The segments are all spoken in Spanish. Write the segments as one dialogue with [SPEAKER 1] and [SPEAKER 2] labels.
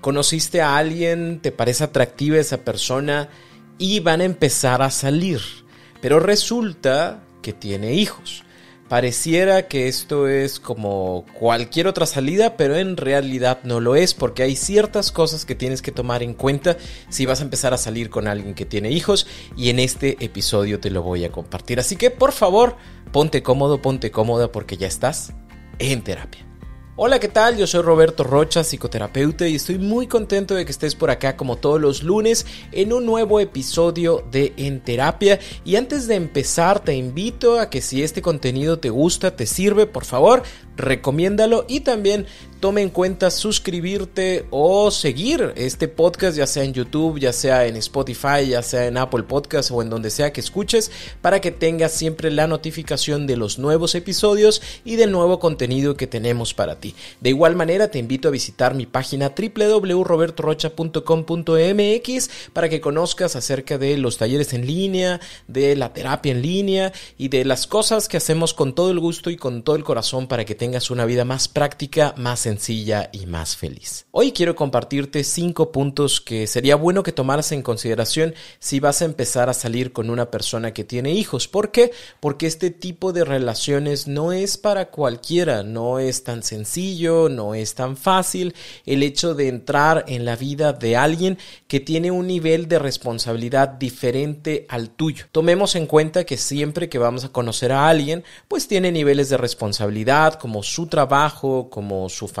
[SPEAKER 1] Conociste a alguien, te parece atractiva esa persona y van a empezar a salir, pero resulta que tiene hijos. Pareciera que esto es como cualquier otra salida, pero en realidad no lo es porque hay ciertas cosas que tienes que tomar en cuenta si vas a empezar a salir con alguien que tiene hijos y en este episodio te lo voy a compartir. Así que por favor, ponte cómodo, ponte cómoda porque ya estás en terapia. Hola, ¿qué tal? Yo soy Roberto Rocha, psicoterapeuta, y estoy muy contento de que estés por acá como todos los lunes en un nuevo episodio de En Terapia. Y antes de empezar, te invito a que si este contenido te gusta, te sirve, por favor, recomiéndalo y también tome en cuenta suscribirte o seguir este podcast, ya sea en YouTube, ya sea en Spotify, ya sea en Apple Podcast o en donde sea que escuches, para que tengas siempre la notificación de los nuevos episodios y del nuevo contenido que tenemos para ti. De igual manera, te invito a visitar mi página www.robertorocha.com.mx para que conozcas acerca de los talleres en línea, de la terapia en línea y de las cosas que hacemos con todo el gusto y con todo el corazón para que tengas una vida más práctica, más sencilla y más feliz. Hoy quiero compartirte cinco puntos que sería bueno que tomaras en consideración si vas a empezar a salir con una persona que tiene hijos. ¿Por qué? Porque este tipo de relaciones no es para cualquiera, no es tan sencillo, no es tan fácil el hecho de entrar en la vida de alguien que tiene un nivel de responsabilidad diferente al tuyo. Tomemos en cuenta que siempre que vamos a conocer a alguien, pues tiene niveles de responsabilidad, como su trabajo, como su familia,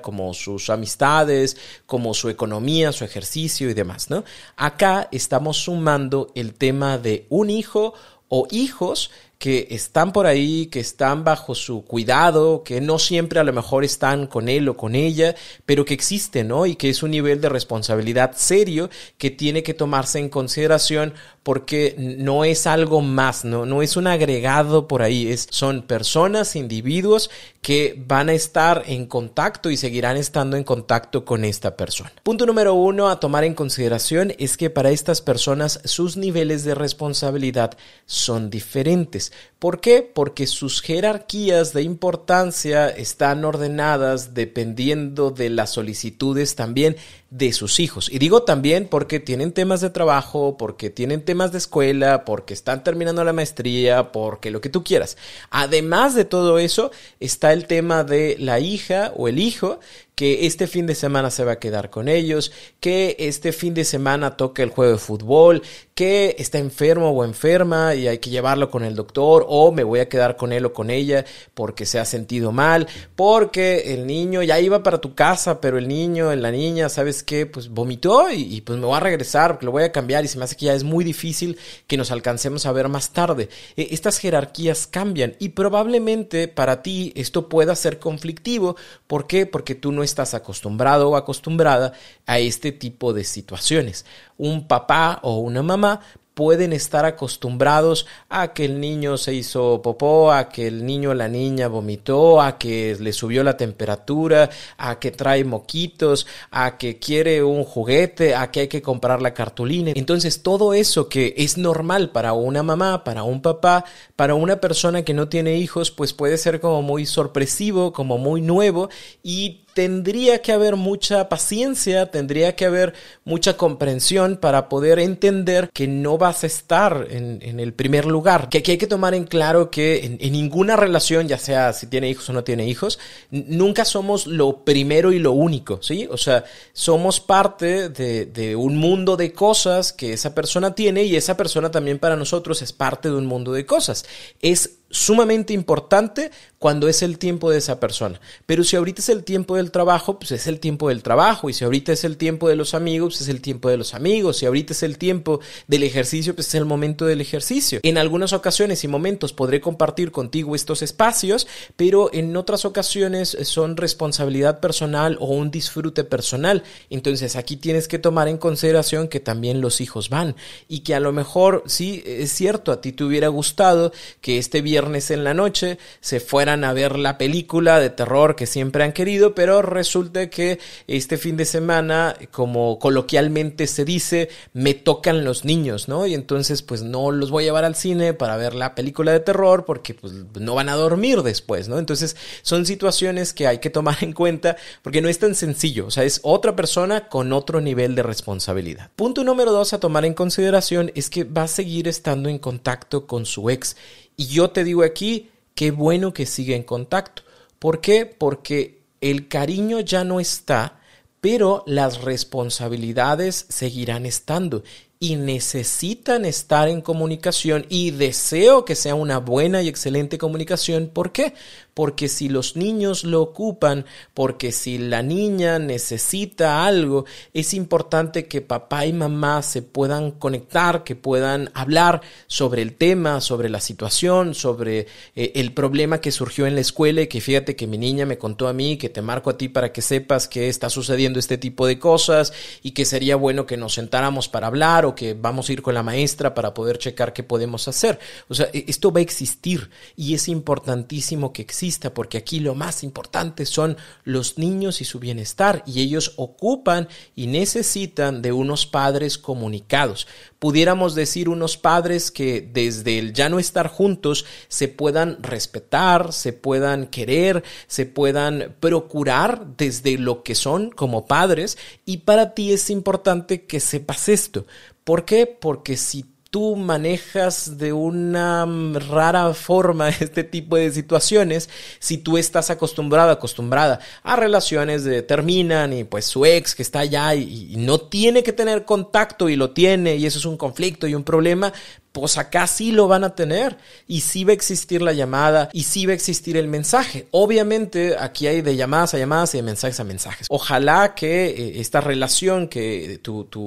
[SPEAKER 1] como sus amistades, como su economía, su ejercicio y demás, ¿no? Acá estamos sumando el tema de un hijo o hijos que están por ahí, que están bajo su cuidado, que no siempre a lo mejor están con él o con ella, pero que existen, ¿no? Y que es un nivel de responsabilidad serio que tiene que tomarse en consideración porque no es algo más, no, no es un agregado por ahí, es, son personas, individuos que van a estar en contacto y seguirán estando en contacto con esta persona. Punto número uno a tomar en consideración es que para estas personas sus niveles de responsabilidad son diferentes. ¿Por qué? Porque sus jerarquías de importancia están ordenadas dependiendo de las solicitudes también de sus hijos. Y digo también porque tienen temas de trabajo, porque tienen temas de escuela, porque están terminando la maestría, porque lo que tú quieras. Además de todo eso, está el tema de la hija o el hijo que este fin de semana se va a quedar con ellos, que este fin de semana toca el juego de fútbol, que está enfermo o enferma y hay que llevarlo con el doctor o me voy a quedar con él o con ella porque se ha sentido mal, porque el niño ya iba para tu casa, pero el niño, la niña, ¿sabes qué? Pues vomitó y, pues me voy a regresar lo voy a cambiar y se me hace que ya es muy difícil que nos alcancemos a ver más tarde. E, estas jerarquías cambian y probablemente para ti esto pueda ser conflictivo. ¿Por qué? Porque tú no estás acostumbrado o acostumbrada a este tipo de situaciones. Un papá o una mamá pueden estar acostumbrados a que el niño se hizo popó, a que el niño o la niña vomitó, a que le subió la temperatura, a que trae moquitos, a que quiere un juguete, a que hay que comprar la cartulina. Entonces todo eso que es normal para una mamá, para un papá, para una persona que no tiene hijos, pues puede ser como muy sorpresivo, como muy nuevo y tendría que haber mucha paciencia, tendría que haber mucha comprensión para poder entender que no vas a estar en, el primer lugar. Que aquí hay que tomar en claro que en, ninguna relación, ya sea si tiene hijos o no tiene hijos, nunca somos lo primero y lo único, ¿sí? O sea, somos parte de, de un mundo de cosas que esa persona tiene y esa persona también para nosotros es parte de un mundo de cosas. Es sumamente importante cuando es el tiempo de esa persona. Pero si ahorita es el tiempo del trabajo, pues es el tiempo del trabajo. Y si ahorita es el tiempo de los amigos, pues es el tiempo de los amigos. Si ahorita es el tiempo del ejercicio, pues es el momento del ejercicio. En algunas ocasiones y momentos podré compartir contigo estos espacios, pero en otras ocasiones son responsabilidad personal o un disfrute personal. Entonces aquí tienes que tomar en consideración que también los hijos van y que a lo mejor sí es cierto, a ti te hubiera gustado que este viernes en la noche se fuera a ver la película de terror que siempre han querido, pero resulta que este fin de semana, como coloquialmente se dice, me tocan los niños, ¿no? Y entonces pues no los voy a llevar al cine para ver la película de terror porque pues no van a dormir después, ¿no? Entonces son situaciones que hay que tomar en cuenta porque no es tan sencillo, o sea, es otra persona con otro nivel de responsabilidad. Punto número dos a tomar en consideración es que va a seguir estando en contacto con su ex. Y yo te digo aquí, qué bueno que siga en contacto. ¿Por qué? Porque el cariño ya no está, pero las responsabilidades seguirán estando y necesitan estar en comunicación y deseo que sea una buena y excelente comunicación. ¿Por qué? Porque si los niños lo ocupan, porque si la niña necesita algo, es importante que papá y mamá se puedan conectar, que puedan hablar sobre el tema, sobre la situación, sobre eh, el problema que surgió en la escuela y que fíjate que mi niña me contó a mí, que te marco a ti para que sepas que está sucediendo este tipo de cosas y que sería bueno que nos sentáramos para hablar que vamos a ir con la maestra para poder checar qué podemos hacer. O sea, e, esto va a existir y es importantísimo que exista porque aquí lo más importante son los niños y su bienestar y ellos ocupan y necesitan de unos padres comunicados. Pudiéramos decir unos padres que desde el ya no estar juntos se puedan respetar, se puedan querer, se puedan procurar desde lo que son como padres y para ti es importante que sepas esto ¿Por qué? Porque si tú manejas de una rara forma este tipo de situaciones, si tú estás acostumbrado, acostumbrada a relaciones de terminan y pues su ex que está allá y, no tiene que tener contacto y lo tiene y eso es un conflicto y un problema, pues acá sí lo van a tener y sí va a existir la llamada y sí va a existir el mensaje. Obviamente aquí hay de llamadas a llamadas y de mensajes a mensajes. Ojalá que eh, esta relación que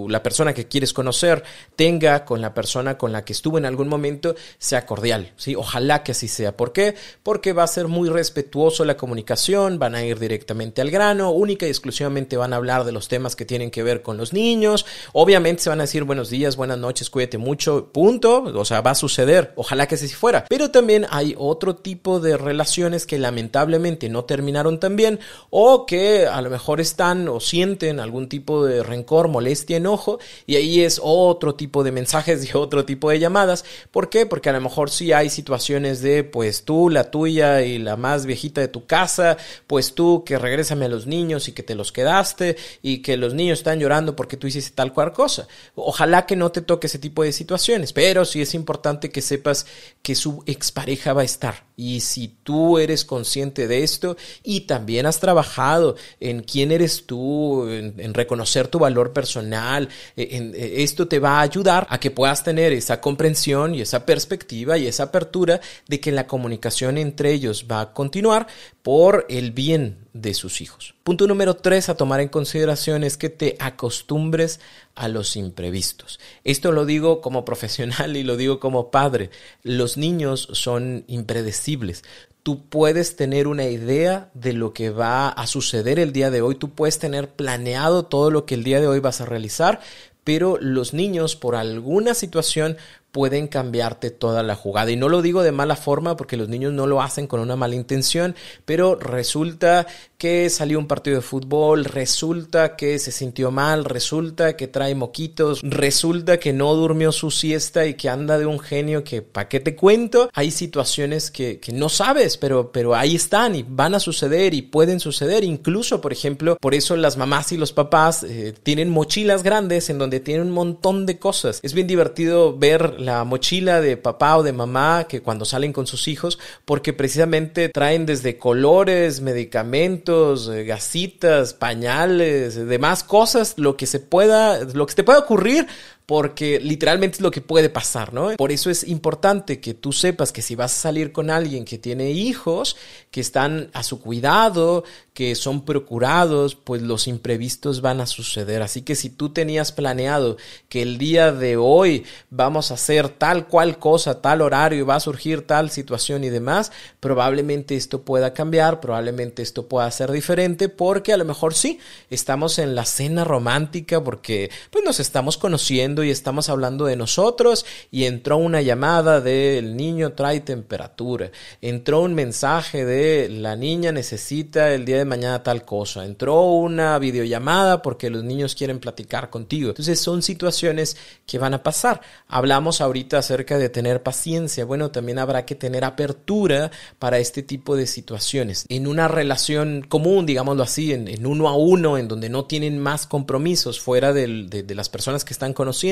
[SPEAKER 1] la persona que quieres conocer tenga con la persona con la que estuvo en algún momento sea cordial. ¿sí? Ojalá que así sea. ¿Por qué? Porque va a ser muy respetuoso la comunicación, van a ir directamente al grano, única y exclusivamente van a hablar de los temas que tienen que ver con los niños. Obviamente se van a decir buenos días, buenas noches, cuídate mucho, punto o sea, va a suceder, ojalá que así fuera. Pero también hay otro tipo de relaciones que lamentablemente no terminaron tan bien o que a lo mejor están o sienten algún tipo de rencor, molestia, enojo y ahí es otro tipo de mensajes y otro tipo de llamadas. ¿Por qué? Porque a lo mejor sí hay situaciones de pues tú, la tuya y la más viejita de tu casa, pues tú que regrésame a los niños y que te los quedaste y que los niños están llorando porque tú hiciste tal cual cosa. Ojalá que no te toque ese tipo de situaciones, pero sí es importante que sepas que su expareja va a estar. Y si tú eres consciente de esto y también has trabajado en quién eres tú, en, reconocer tu valor personal, eh, en, eh, esto te va a ayudar a que puedas tener esa comprensión y esa perspectiva y esa apertura de que la comunicación entre ellos va a continuar por el bien de sus hijos. Punto número tres a tomar en consideración es que te acostumbres a los imprevistos. Esto lo digo como profesional y lo digo como padre. Los niños son impredecibles. Tú puedes tener una idea de lo que va a suceder el día de hoy, tú puedes tener planeado todo lo que el día de hoy vas a realizar, pero los niños por alguna situación pueden cambiarte toda la jugada. Y no lo digo de mala forma porque los niños no lo hacen con una mala intención, pero resulta que salió un partido de fútbol, resulta que se sintió mal, resulta que trae moquitos, resulta que no durmió su siesta y que anda de un genio que, ¿para qué te cuento? Hay situaciones que, que no sabes, pero, pero ahí están y van a suceder y pueden suceder. Incluso, por ejemplo, por eso las mamás y los papás eh, tienen mochilas grandes en donde tienen un montón de cosas. Es bien divertido ver la mochila de papá o de mamá que cuando salen con sus hijos, porque precisamente traen desde colores, medicamentos, eh, gasitas, pañales, demás cosas, lo que se pueda, lo que te pueda ocurrir porque literalmente es lo que puede pasar, ¿no? Por eso es importante que tú sepas que si vas a salir con alguien que tiene hijos, que están a su cuidado, que son procurados, pues los imprevistos van a suceder. Así que si tú tenías planeado que el día de hoy vamos a hacer tal cual cosa, tal horario, va a surgir tal situación y demás, probablemente esto pueda cambiar, probablemente esto pueda ser diferente, porque a lo mejor sí, estamos en la cena romántica, porque pues nos estamos conociendo y estamos hablando de nosotros y entró una llamada de el niño trae temperatura, entró un mensaje de la niña necesita el día de mañana tal cosa, entró una videollamada porque los niños quieren platicar contigo. Entonces son situaciones que van a pasar. Hablamos ahorita acerca de tener paciencia. Bueno, también habrá que tener apertura para este tipo de situaciones. En una relación común, digámoslo así, en, uno a uno, en donde no tienen más compromisos fuera de, de las personas que están conociendo,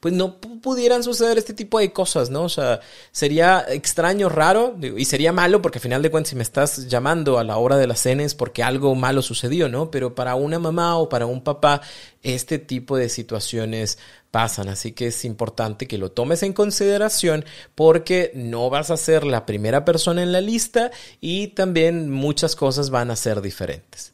[SPEAKER 1] pues no pudieran suceder este tipo de cosas, ¿no? O sea, sería extraño, raro, y sería malo porque al final de cuentas si me estás llamando a la hora de las cenas porque algo malo sucedió, ¿no? Pero para una mamá o para un papá, este tipo de situaciones pasan, así que es importante que lo tomes en consideración porque no vas a ser la primera persona en la lista y también muchas cosas van a ser diferentes.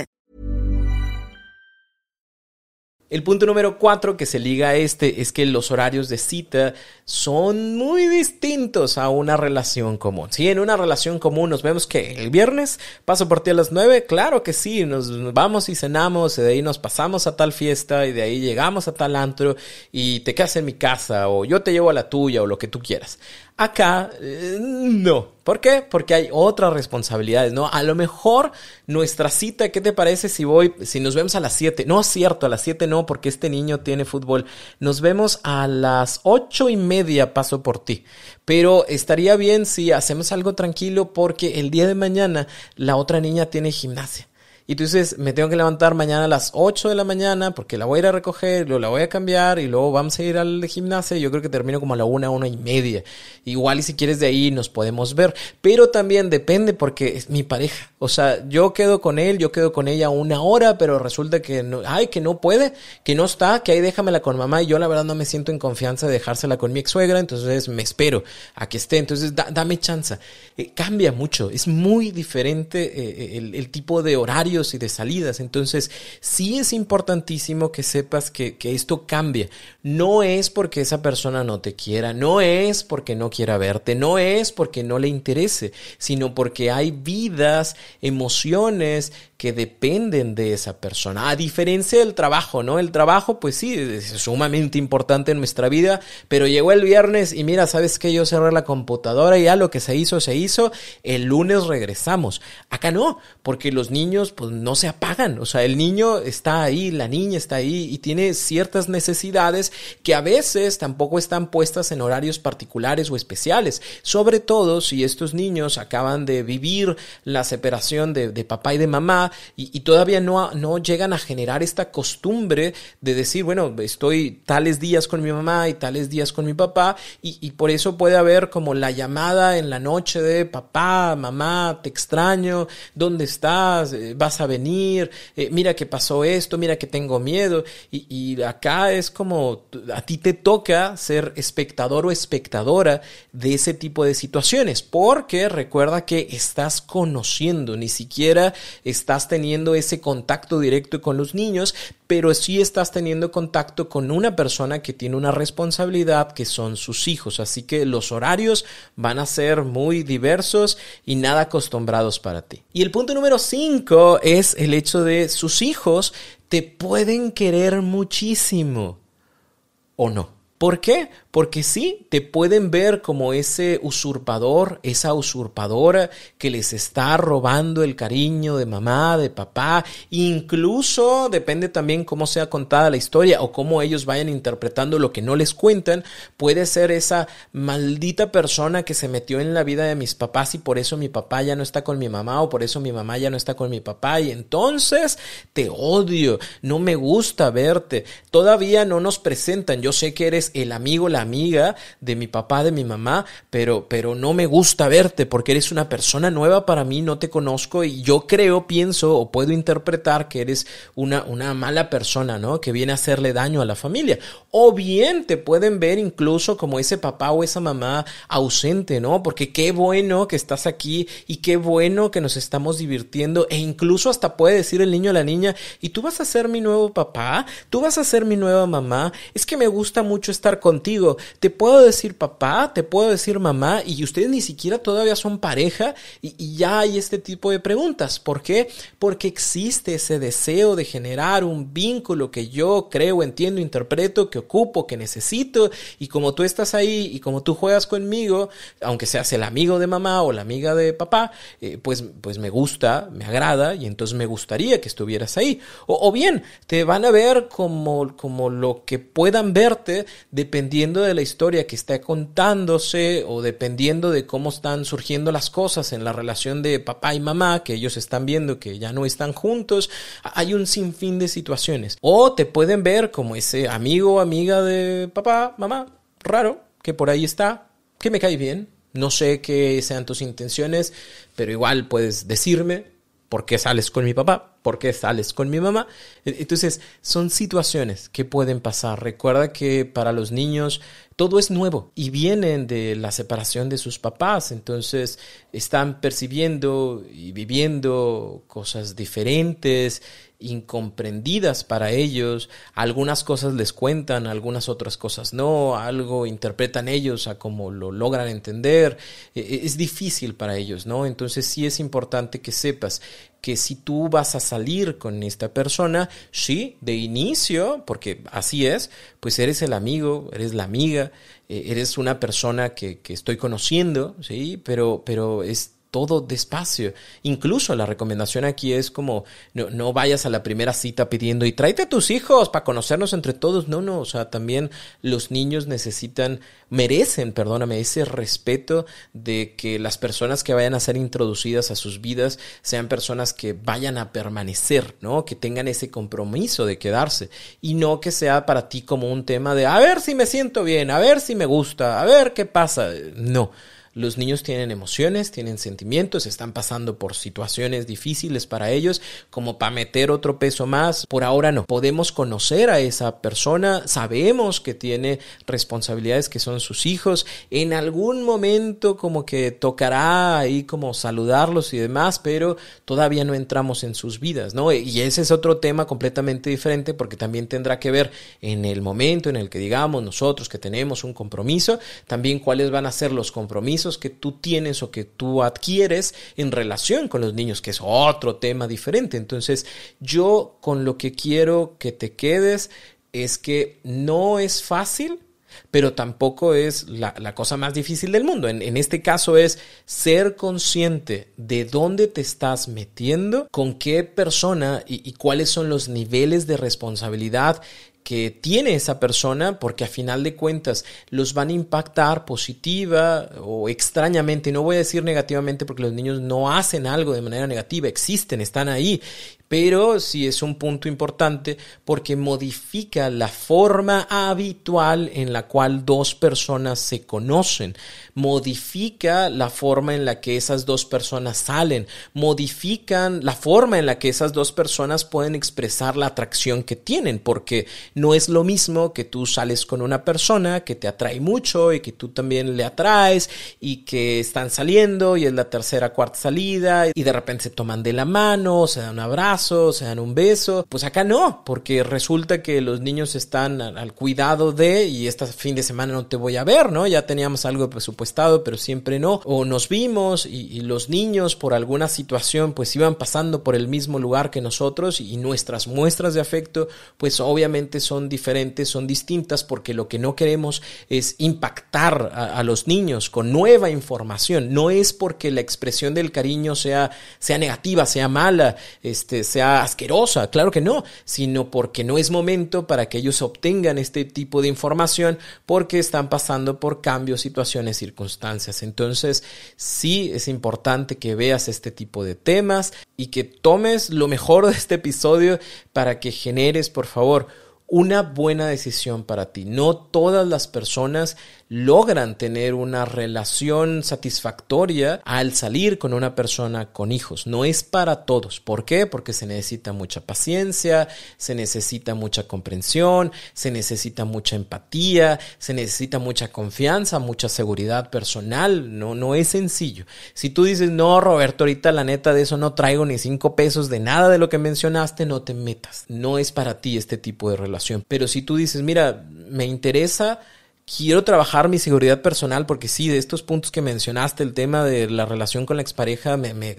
[SPEAKER 1] El punto número cuatro que se liga a este es que los horarios de cita son muy distintos a una relación común. Si en una relación común nos vemos que el viernes paso por ti a las nueve, claro que sí, nos vamos y cenamos, y de ahí nos pasamos a tal fiesta y de ahí llegamos a tal antro y te quedas en mi casa o yo te llevo a la tuya o lo que tú quieras. Acá, eh, no. ¿Por qué? Porque hay otras responsabilidades, ¿no? A lo mejor nuestra cita, ¿qué te parece si voy, si nos vemos a las 7? No es cierto, a las 7 no, porque este niño tiene fútbol. Nos vemos a las ocho y media, paso por ti. Pero estaría bien si hacemos algo tranquilo porque el día de mañana la otra niña tiene gimnasia. Y tú dices, me tengo que levantar mañana a las 8 de la mañana porque la voy a ir a recoger, luego la voy a cambiar y luego vamos a ir al gimnasio. Yo creo que termino como a la una, una y media. Igual y si quieres de ahí nos podemos ver. Pero también depende porque es mi pareja. O sea, yo quedo con él, yo quedo con ella una hora, pero resulta que no, ay, que no puede, que no está, que ahí déjamela con mamá y yo la verdad no me siento en confianza de dejársela con mi ex suegra, entonces me espero a que esté. Entonces dame chance. Eh, cambia mucho, es muy diferente eh, el, el tipo de horario y de salidas. Entonces, sí es importantísimo que sepas que, que esto cambia. No es porque esa persona no te quiera, no es porque no quiera verte, no es porque no le interese, sino porque hay vidas, emociones que dependen de esa persona. A diferencia del trabajo, ¿no? El trabajo, pues sí, es sumamente importante en nuestra vida, pero llegó el viernes y mira, ¿sabes que Yo cerré la computadora y ya lo que se hizo, se hizo. El lunes regresamos. Acá no, porque los niños, pues no se apagan. O sea, el niño está ahí, la niña está ahí y tiene ciertas necesidades que a veces tampoco están puestas en horarios particulares o especiales. Sobre todo si estos niños acaban de vivir la separación de, de papá y de mamá y, todavía no, no llegan a generar esta costumbre de decir, bueno, estoy tales días con mi mamá y tales días con mi papá y, por eso puede haber como la llamada en la noche de papá, mamá, te extraño, ¿dónde estás? Eh, ¿Vas a venir? Eh, mira que pasó esto, mira que tengo miedo y, y acá es como a ti te toca ser espectador o espectadora de ese tipo de situaciones porque recuerda que estás conociendo, ni siquiera estás teniendo ese contacto directo con los niños, pero sí estás teniendo contacto con una persona que tiene una responsabilidad que son sus hijos. Así que los horarios van a ser muy diversos y nada acostumbrados para ti. Y el punto número 5 es el hecho de sus hijos te pueden querer muchísimo o no. ¿Por qué? Porque sí, te pueden ver como ese usurpador, esa usurpadora que les está robando el cariño de mamá, de papá, incluso depende también cómo sea contada la historia o cómo ellos vayan interpretando lo que no les cuentan, puede ser esa maldita persona que se metió en la vida de mis papás y por eso mi papá ya no está con mi mamá o por eso mi mamá ya no está con mi papá y entonces te odio, no me gusta verte, todavía no nos presentan, yo sé que eres el amigo, la amiga de mi papá, de mi mamá, pero, pero no me gusta verte porque eres una persona nueva para mí, no te conozco y yo creo, pienso o puedo interpretar que eres una, una mala persona, ¿no? Que viene a hacerle daño a la familia. O bien te pueden ver incluso como ese papá o esa mamá ausente, ¿no? Porque qué bueno que estás aquí y qué bueno que nos estamos divirtiendo e incluso hasta puede decir el niño a la niña, ¿y tú vas a ser mi nuevo papá? ¿Tú vas a ser mi nueva mamá? Es que me gusta mucho estar contigo. Te puedo decir papá, te puedo decir mamá y ustedes ni siquiera todavía son pareja y, ya hay este tipo de preguntas. ¿Por qué? Porque existe ese deseo de generar un vínculo que yo creo, entiendo, interpreto, que ocupo, que necesito y como tú estás ahí y como tú juegas conmigo, aunque seas el amigo de mamá o la amiga de papá, eh, pues, pues me gusta, me agrada y entonces me gustaría que estuvieras ahí. O, o bien, te van a ver como, como lo que puedan verte dependiendo de la historia que esté contándose o dependiendo de cómo están surgiendo las cosas en la relación de papá y mamá, que ellos están viendo que ya no están juntos. Hay un sinfín de situaciones. O te pueden ver como ese amigo o amiga de papá, mamá, raro, que por ahí está, que me cae bien. No sé qué sean tus intenciones, pero igual puedes decirme por qué sales con mi papá, por qué sales con mi mamá. Entonces, son situaciones que pueden pasar. Recuerda que para los niños todo es nuevo y vienen de la separación de sus papás, entonces están percibiendo y viviendo cosas diferentes incomprendidas para ellos, algunas cosas les cuentan, algunas otras cosas no, algo interpretan ellos a cómo lo logran entender, e, e, es difícil para ellos, ¿no? Entonces sí es importante que sepas que si tú vas a salir con esta persona, sí, de inicio, porque así es, pues eres el amigo, eres la amiga, eh, eres una persona que, que estoy conociendo, sí, pero, pero es todo despacio. Incluso la recomendación aquí es como no, vayas a la primera cita pidiendo y tráete a tus hijos para conocernos entre todos. No, no, o sea, también los niños necesitan, merecen, perdóname, ese respeto de que las personas que vayan a ser introducidas a sus vidas sean personas que vayan a permanecer, ¿no? Que tengan ese compromiso de quedarse y no que sea para ti como un tema de a ver si me siento bien, a ver si me gusta, a ver qué pasa. No. Los niños tienen emociones, tienen sentimientos, están pasando por situaciones difíciles para ellos, como para meter otro peso más. Por ahora no. Podemos conocer a esa persona, sabemos que tiene responsabilidades que son sus hijos. En algún momento como que tocará ahí como saludarlos y demás, pero todavía no entramos en sus vidas, ¿no? Y ese es otro tema completamente diferente porque también tendrá que ver en el momento en el que digamos nosotros que tenemos un compromiso, también cuáles van a ser los compromisos que tú tienes o que tú adquieres en relación con los niños, que es otro tema diferente. Entonces, yo con lo que quiero que te quedes es que no es fácil, pero tampoco es la, cosa más difícil del mundo. En, este caso es ser consciente de dónde te estás metiendo, con qué persona y cuáles son los niveles de responsabilidad que tiene esa persona porque a final de cuentas los van a impactar positiva o extrañamente, no voy a decir negativamente porque los niños no hacen algo de manera negativa, existen, están ahí, pero sí es un punto importante porque modifica la forma habitual en la cual dos personas se conocen, modifica la forma en la que esas dos personas salen, modifican la forma en la que esas dos personas pueden expresar la atracción que tienen, porque no es lo mismo que tú sales con una persona que te atrae mucho y que tú también le atraes y que están saliendo y es la tercera, cuarta salida y de repente se toman de la mano, se dan un abrazo, abrazo, se dan un beso. Pues acá no, porque resulta que los niños están al cuidado de y este fin de semana no te voy a ver, ¿no? Ya teníamos algo presupuestado, pero siempre no. O nos vimos y, los niños por alguna situación pues iban pasando por el mismo lugar que nosotros y nuestras muestras de afecto pues obviamente son diferentes, son distintas porque lo que no queremos es impactar a, los niños con nueva información. No es porque la expresión del cariño sea, sea negativa, sea mala, este, sea asquerosa, claro que no, sino porque no es momento para que ellos obtengan este tipo de información porque están pasando por cambios, situaciones, circunstancias. Entonces, sí es importante que veas este tipo de temas y que tomes lo mejor de este episodio para que generes, por favor, una buena decisión para ti. No todas las personas logran tener una relación satisfactoria al salir con una persona con hijos. No es para todos. ¿Por qué? Porque se necesita mucha paciencia, se necesita mucha comprensión, se necesita mucha empatía, se necesita mucha confianza, mucha seguridad personal. No, no es sencillo. Si tú dices, no, Roberto, ahorita la neta de eso no traigo ni cinco pesos de nada de lo que mencionaste, no te metas. No es para ti este tipo de relación. Pero si tú dices, mira, me interesa quiero trabajar mi seguridad personal porque sí, de estos puntos que mencionaste, el tema de la relación con la expareja me, me,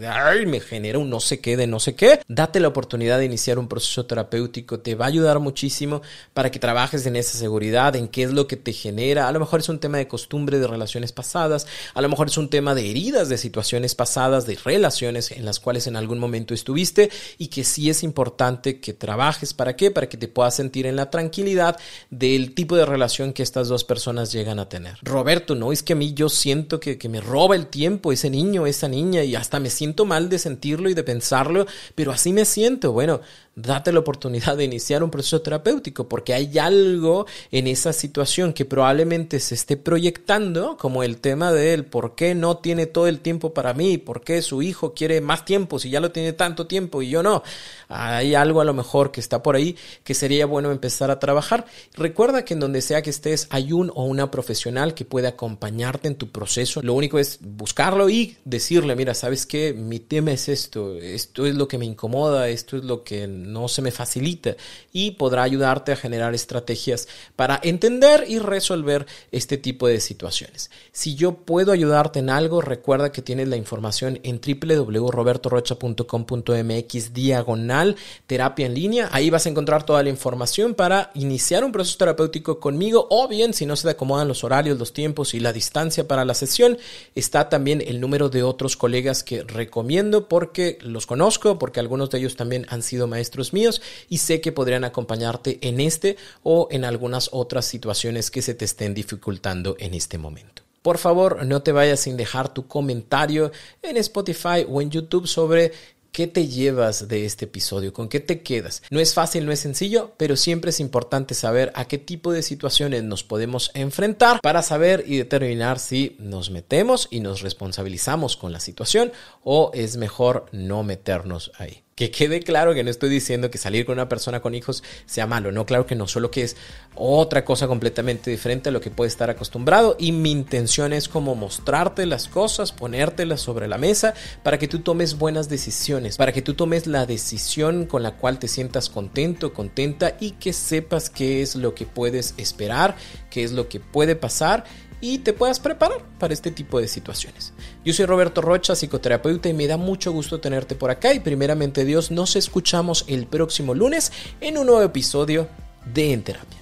[SPEAKER 1] me genera un no sé qué de no sé qué. Date la oportunidad de iniciar un proceso terapéutico, te va a ayudar muchísimo para que trabajes en esa seguridad, en qué es lo que te genera. A lo mejor es un tema de costumbre de relaciones pasadas, a lo mejor es un tema de heridas de situaciones pasadas, de relaciones en las cuales en algún momento estuviste y que sí es importante que trabajes. ¿Para qué? Para que te puedas sentir en la tranquilidad del tipo de relación que estas dos personas llegan a tener. Roberto, no es que a mí yo siento que, que me roba el tiempo ese niño, esa niña, y hasta me siento mal de sentirlo y de pensarlo, pero así me siento. Bueno, date la oportunidad de iniciar un proceso terapéutico porque hay algo en esa situación que probablemente se esté proyectando como el tema de él, por qué no tiene todo el tiempo para mí, por qué su hijo quiere más tiempo si ya lo tiene tanto tiempo y yo no. Hay algo a lo mejor que está por ahí que sería bueno empezar a trabajar. Recuerda que en donde sea que estés hay un o una profesional que puede acompañarte en tu proceso. Lo único es buscarlo y decirle, mira, ¿sabes qué? Mi tema es esto, esto es lo que me incomoda, esto es lo que no se me facilita y podrá ayudarte a generar estrategias para entender y resolver este tipo de situaciones. Si yo puedo ayudarte en algo, recuerda que tienes la información en www.robertorocha.com.mx diagonal terapia en línea. Ahí vas a encontrar toda la información para iniciar un proceso terapéutico conmigo o bien si no se acomodan los horarios, los tiempos y la distancia para la sesión, está también el número de otros colegas que recomiendo porque los conozco, porque algunos de ellos también han sido maestros míos y sé que podrían acompañarte en este o en algunas otras situaciones que se te estén dificultando en este momento. Por favor, no te vayas sin dejar tu comentario en Spotify o en YouTube sobre ¿Qué te llevas de este episodio? ¿Con qué te quedas? No es fácil, no es sencillo, pero siempre es importante saber a qué tipo de situaciones nos podemos enfrentar para saber y determinar si nos metemos y nos responsabilizamos con la situación o es mejor no meternos ahí. Que quede claro que no estoy diciendo que salir con una persona con hijos sea malo, no, claro que no, solo que es otra cosa completamente diferente a lo que puede estar acostumbrado y mi intención es como mostrarte las cosas, ponértelas sobre la mesa para que tú tomes buenas decisiones, para que tú tomes la decisión con la cual te sientas contento, contenta y que sepas qué es lo que puedes esperar, qué es lo que puede pasar y te puedas preparar para este tipo de situaciones. Yo soy Roberto Rocha, psicoterapeuta, y me da mucho gusto tenerte por acá. Y primeramente Dios, nos escuchamos el próximo lunes en un nuevo episodio de En Terapia.